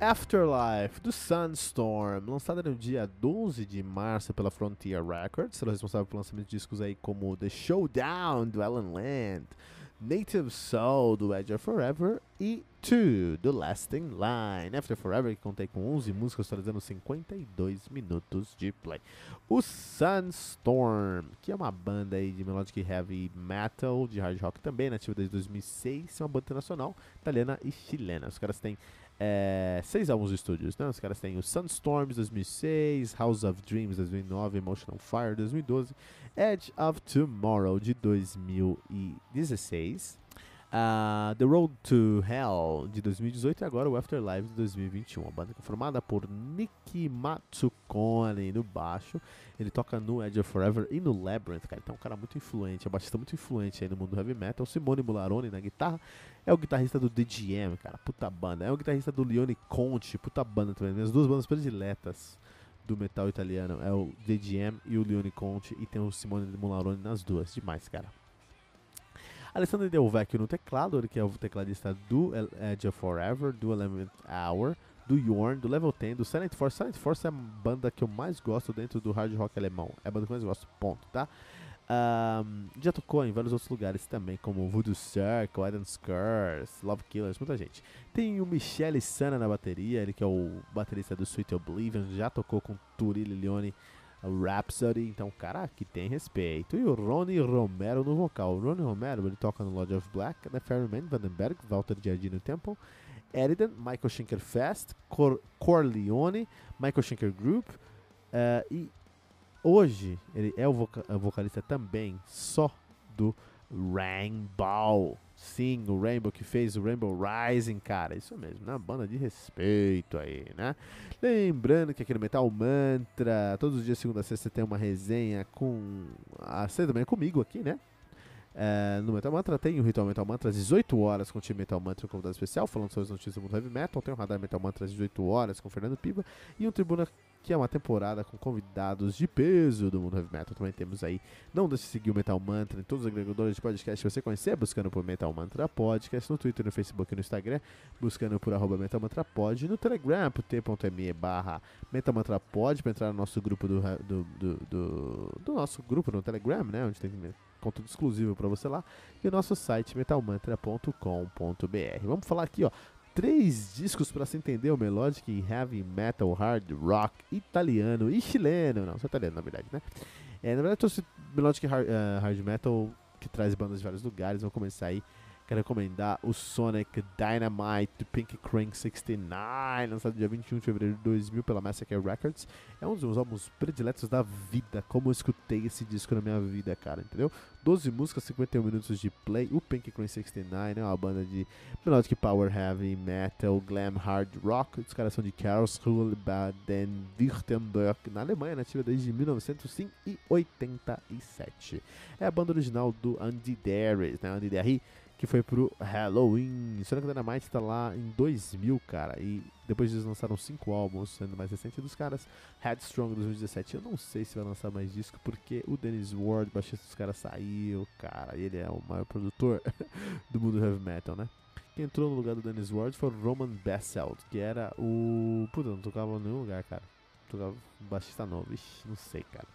Afterlife, do Sunstorm, lançada no dia 12 de março pela Frontier Records, será responsável pelo lançamento de discos aí como The Showdown, do Alan Land, Native Soul, do Edge of Forever e Two, do Lasting Line. After Forever, que contei com 11 músicas, totalizando 52 minutos de play. O Sunstorm, que é uma banda aí de melodic heavy metal, de hard rock também, nativa desde 2006, é uma banda internacional, italiana e chilena. Os caras têm é, seis álbuns de estúdios, né? Os caras têm o Sunstorms 2006, House of Dreams 2009, Emotional Fire 2012, Edge of Tomorrow de 2016, uh, The Road to Hell de 2018 e agora o Afterlife de 2021. A banda é formada por Nick Matsukone no baixo, ele toca no Edge of Forever e no Labyrinth, cara. Então é um cara muito influente, é um baixista muito influente aí no mundo do heavy metal. Simone Mularone na guitarra, é o guitarrista do DGM, cara, puta banda. É o guitarrista do Leone Conte, puta banda também. Minhas duas bandas prediletas do metal italiano é o DGM e o Leone Conte. E tem o Simone Mularone nas duas. Demais, cara. Alessandro Del Vecchio no teclado, ele que é o tecladista do Edge of Forever, do Element Hour, do Yorn, do Level 10, do Silent Force. Silent Force é a banda que eu mais gosto dentro do hard rock alemão. É a banda que eu mais gosto, ponto, tá? Um, já tocou em vários outros lugares também, como Voodoo Circle, Adam's Curse, Love Killers, muita gente. Tem o Michele Sana na bateria, ele que é o baterista do Sweet Oblivion, já tocou com Turilli Leone, Rhapsody, então, cara, que tem respeito. E o Ronnie Romero no vocal. O Ronnie Romero, ele toca no Lord of Black, The Ferryman, Vandenberg, Walter Giardino Temple, Eridan, Michael Schenker Fest, Cor Corleone, Michael Schenker Group, uh, e Hoje, ele é o voca vocalista também só do Rainbow. Sim, o Rainbow que fez o Rainbow Rising, cara. Isso mesmo, né? Banda de respeito aí, né? Lembrando que aqui no Metal Mantra, todos os dias, segunda a sexta, tem uma resenha com. A sexta também comigo aqui, né? É, no Metal Mantra tem o Ritual Metal Mantra às 18 horas com o time Metal Mantra, um convidado especial, falando sobre as notícias do mundo heavy metal. Tem o Radar Metal Mantra às 18 horas com o Fernando Piva e um Tribuna que é uma temporada com convidados de peso do mundo heavy metal. Também temos aí, não deixe de seguir o Metal Mantra em todos os agregadores de podcast que você conhecer, buscando por Metal Mantra Podcast, no Twitter, no Facebook e no Instagram, buscando por arroba Metal Mantra Pod, no Telegram, por t.me barra Metal Mantra Pod, para entrar no nosso grupo do, do, do, do, do nosso grupo no Telegram, né, onde tem conteúdo exclusivo para você lá, e o nosso site metalmantra.com.br. Vamos falar aqui, ó, três discos para se entender o melodic heavy metal hard rock italiano e chileno, não, só italiano na verdade, né? É, na verdade, eu trouxe melodic hard, uh, hard metal que traz bandas de vários lugares, vamos começar aí Quero recomendar o Sonic Dynamite Pink Crank 69, lançado dia 21 de fevereiro de 2000 pela Massacre Records. É um dos meus álbuns prediletos da vida, como eu escutei esse disco na minha vida, cara, entendeu? 12 músicas, 51 minutos de play. O Pink Crank 69 é uma banda de melodic power heavy metal, glam hard rock. Os caras são de Karlsruhe, Baden-Württemberg, na Alemanha, nativa desde 1987. É a banda original do Andy Darius, né? Andy Darius que foi pro Halloween. Sonic Dynamite tá lá em 2000, cara. E depois eles lançaram cinco álbuns, sendo mais recente dos caras. Headstrong 2017. Eu não sei se vai lançar mais disco, porque o Dennis Ward, baixista dos caras, saiu, cara. Ele é o maior produtor do mundo heavy metal, né? Quem entrou no lugar do Dennis Ward foi o Roman Besselt, que era o. Puta, não tocava em nenhum lugar, cara. Tocava baixista novo. Ixi, não sei, cara.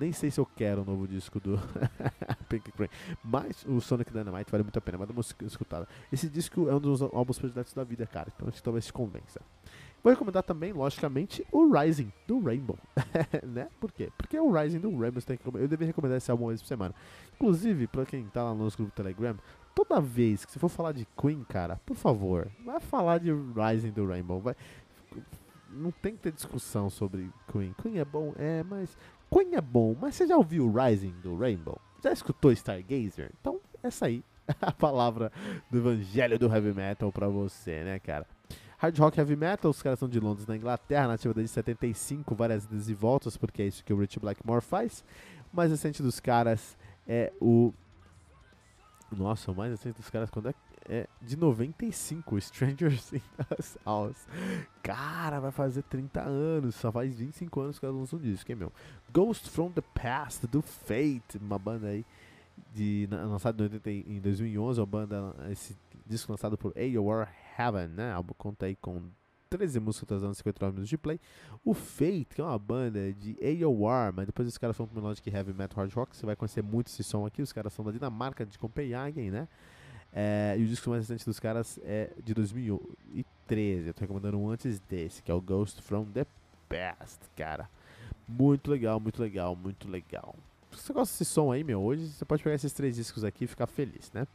Nem sei se eu quero o novo disco do Pink Crane. Mas o Sonic Dynamite vale muito a pena. Manda uma escutada. Esse disco é um dos álbuns prediletos da vida, cara. Então acho que talvez te convença. Vou recomendar também, logicamente, o Rising do Rainbow. né? Por quê? Porque o Rising do Rainbow tem que Eu deveria recomendar esse álbum uma vez por semana. Inclusive, pra quem tá lá no nosso grupo Telegram, toda vez que você for falar de Queen, cara, por favor, vai falar de Rising do Rainbow. Vai não tem que ter discussão sobre Queen. Queen é bom, é, mas Queen é bom, mas você já ouviu o Rising do Rainbow? Já escutou Stargazer? Então, essa aí é a palavra do evangelho do heavy metal pra você, né, cara? Hard Rock Heavy Metal, os caras são de Londres, na Inglaterra, nativa desde 75, várias idas e voltas, porque é isso que o Rich Blackmore faz. O mais recente dos caras é o. Nossa, o mais recente dos caras quando é é de 95, Strangers in Us House. Cara, vai fazer 30 anos, só faz 25 anos que elas lançam um disco, hein, meu? Ghost from the Past, do Fate, uma banda aí de, lançada em 2011, uma banda, esse disco lançado por AOR Heaven, né? Álbum conta aí com 13 músicas trazendo 59 minutos de play. O Fate, que é uma banda de AOR, mas depois os caras são pro Melodic Heavy Metal Hard Rock, você vai conhecer muito esse som aqui, os caras são da Dinamarca, de Copenhagen, né? É, e o disco mais recente dos caras é de 2013. Eu tô recomendando um antes desse, que é o Ghost from the Past, cara. Muito legal, muito legal, muito legal. Se você gosta desse som aí, meu, hoje você pode pegar esses três discos aqui e ficar feliz, né?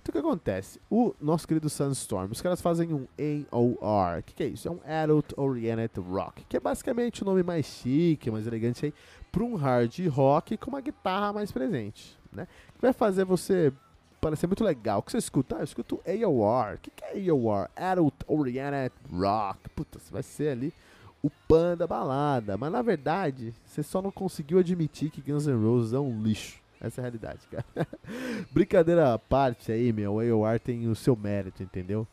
Então o que acontece? O nosso querido Sunstorm, os caras fazem um AOR. O que, que, é isso? É um Adult Oriented Rock, que é basicamente o nome mais chique, mais elegante aí, para um hard rock com uma guitarra mais presente, né? Que vai fazer você parecer muito legal. O que você escuta? Ah, eu escuto AOR. O que, que é AOR? Adult Oriented Rock. Puta, você vai ser ali o panda balada. Mas na verdade, você só não conseguiu admitir que Guns N' Roses é um lixo. Essa é a realidade, cara. Brincadeira à parte aí, meu. O AOR tem o seu mérito, entendeu?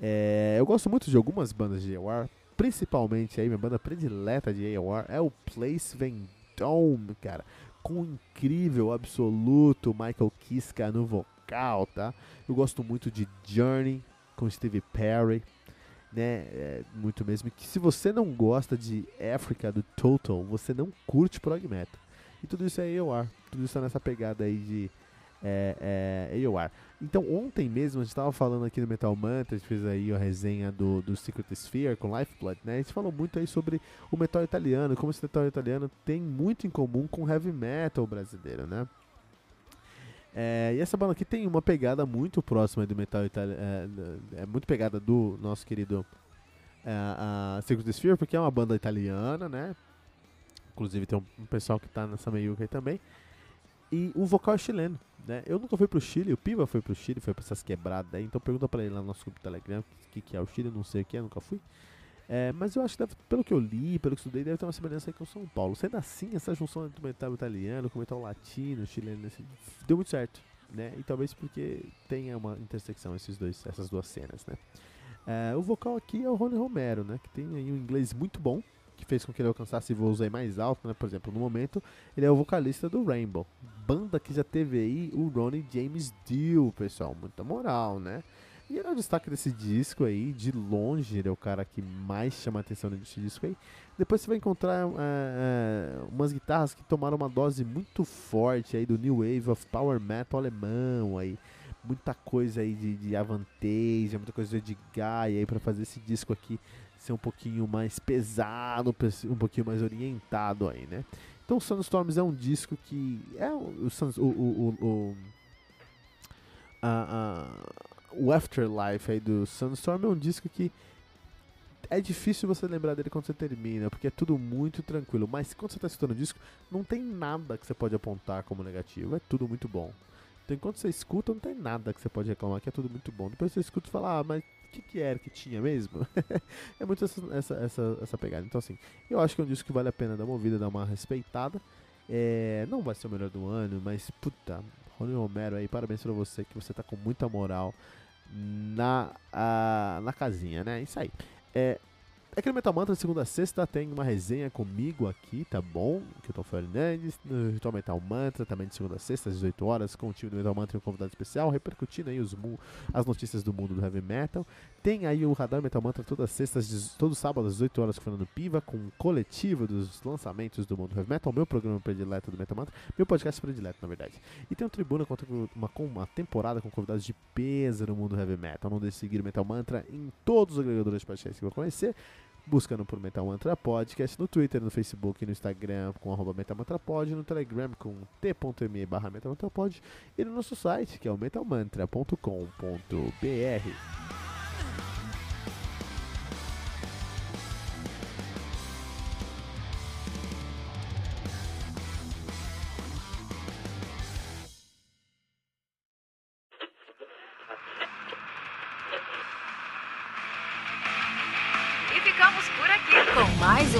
É, eu gosto muito de algumas bandas de AOR. Principalmente aí, minha banda predileta de AOR é o Place Vendome, cara. Com o incrível, absoluto Michael Kiska no vocal vocal, tá? Eu gosto muito de Journey com Steve Perry, né? É, muito mesmo. Que se você não gosta de Africa do Total, você não curte prog metal. E tudo isso é AOR, tudo isso é nessa pegada aí de é, é, AOR. Então ontem mesmo a gente estava falando aqui no Metal Mantra, a gente fez aí a resenha do, do Secret Sphere com Lifeblood, né? A gente falou muito aí sobre o metal italiano, como esse metal italiano tem muito em comum com o heavy metal brasileiro, né? É, e essa banda aqui tem uma pegada muito próxima do metal italiano. É, é, muito pegada do nosso querido é, a Secret Sphere, porque é uma banda italiana, né? Inclusive tem um, um pessoal que tá nessa meiuca aí também. E o vocal é chileno, né? Eu nunca fui pro Chile, o Piva foi pro Chile, foi pra essas quebradas aí. Então pergunta pra ele lá no nosso grupo do Telegram o que, que é o Chile, não sei o que é, nunca fui. É, mas eu acho que deve, pelo que eu li, pelo que estudei, deve ter uma semelhança aí com o São Paulo. Sendo assim, essa junção entre o metal italiano com o metal latino, chileno, deu muito certo. Né? E talvez porque tenha uma intersecção esses dois, essas duas cenas, né? É, o vocal aqui é o Rony Romero, né? Que tem aí um inglês muito bom, que fez com que ele alcançasse voos aí mais altos, né? Por exemplo, no momento, ele é o vocalista do Rainbow. Banda que já teve aí o Ronnie James Dio, pessoal. Muita moral, né? E é o destaque desse disco aí, de longe, ele é o cara que mais chama a atenção nesse disco aí. Depois você vai encontrar é, umas guitarras que tomaram uma dose muito forte aí do New Wave of Power Metal alemão aí. Muita coisa aí de, de Avantage, muita coisa de Gaia aí pra fazer esse disco aqui ser um pouquinho mais pesado, um pouquinho mais orientado aí, né? Então Sunstorms é um disco que é o, o, o, o, a o Afterlife aí do Sunstorm é um disco que é difícil você lembrar dele quando você termina, porque é tudo muito tranquilo. Mas quando você está escutando o disco, não tem nada que você pode apontar como negativo. É tudo muito bom. Então enquanto você escuta, não tem nada que você pode reclamar, que é tudo muito bom. Depois você escuta e fala, ah, mas o que, que era que tinha mesmo? é muito essa, essa, essa, essa, pegada. Então assim, eu acho que é um disco que vale a pena dar uma ouvida, dar uma respeitada. É, não vai ser o melhor do ano, mas puta, Rony Romero aí, parabéns pra você, que você tá com muita moral na, a, na casinha, né? Isso aí. É, Aqui no Metal Mantra, segunda a sexta, tem uma resenha comigo aqui, tá bom? Que eu tô Fernandes, no Ritual Metal Mantra, também de segunda a sexta, às 18 horas, com o time do Metal Mantra e um convidado especial, repercutindo aí os, as notícias do mundo do Heavy Metal. Tem aí o Radar Metal Mantra todas as sextas, todo sábado, às 18 horas, com o Fernando Piva, com um coletivo dos lançamentos do mundo do Heavy Metal, meu programa predileto do Metal Mantra, meu podcast predileto, na verdade. E tem o Tribuna, uma, uma temporada com convidados de peso no mundo do Heavy Metal. Não deixe de seguir o Metal Mantra em todos os agregadores de podcast que eu conhecer buscando por Metal Mantra Podcast no Twitter, no Facebook, no Instagram com arroba Pod, no Telegram com t.me barra Pod e no nosso site que é o metalmantra.com.br.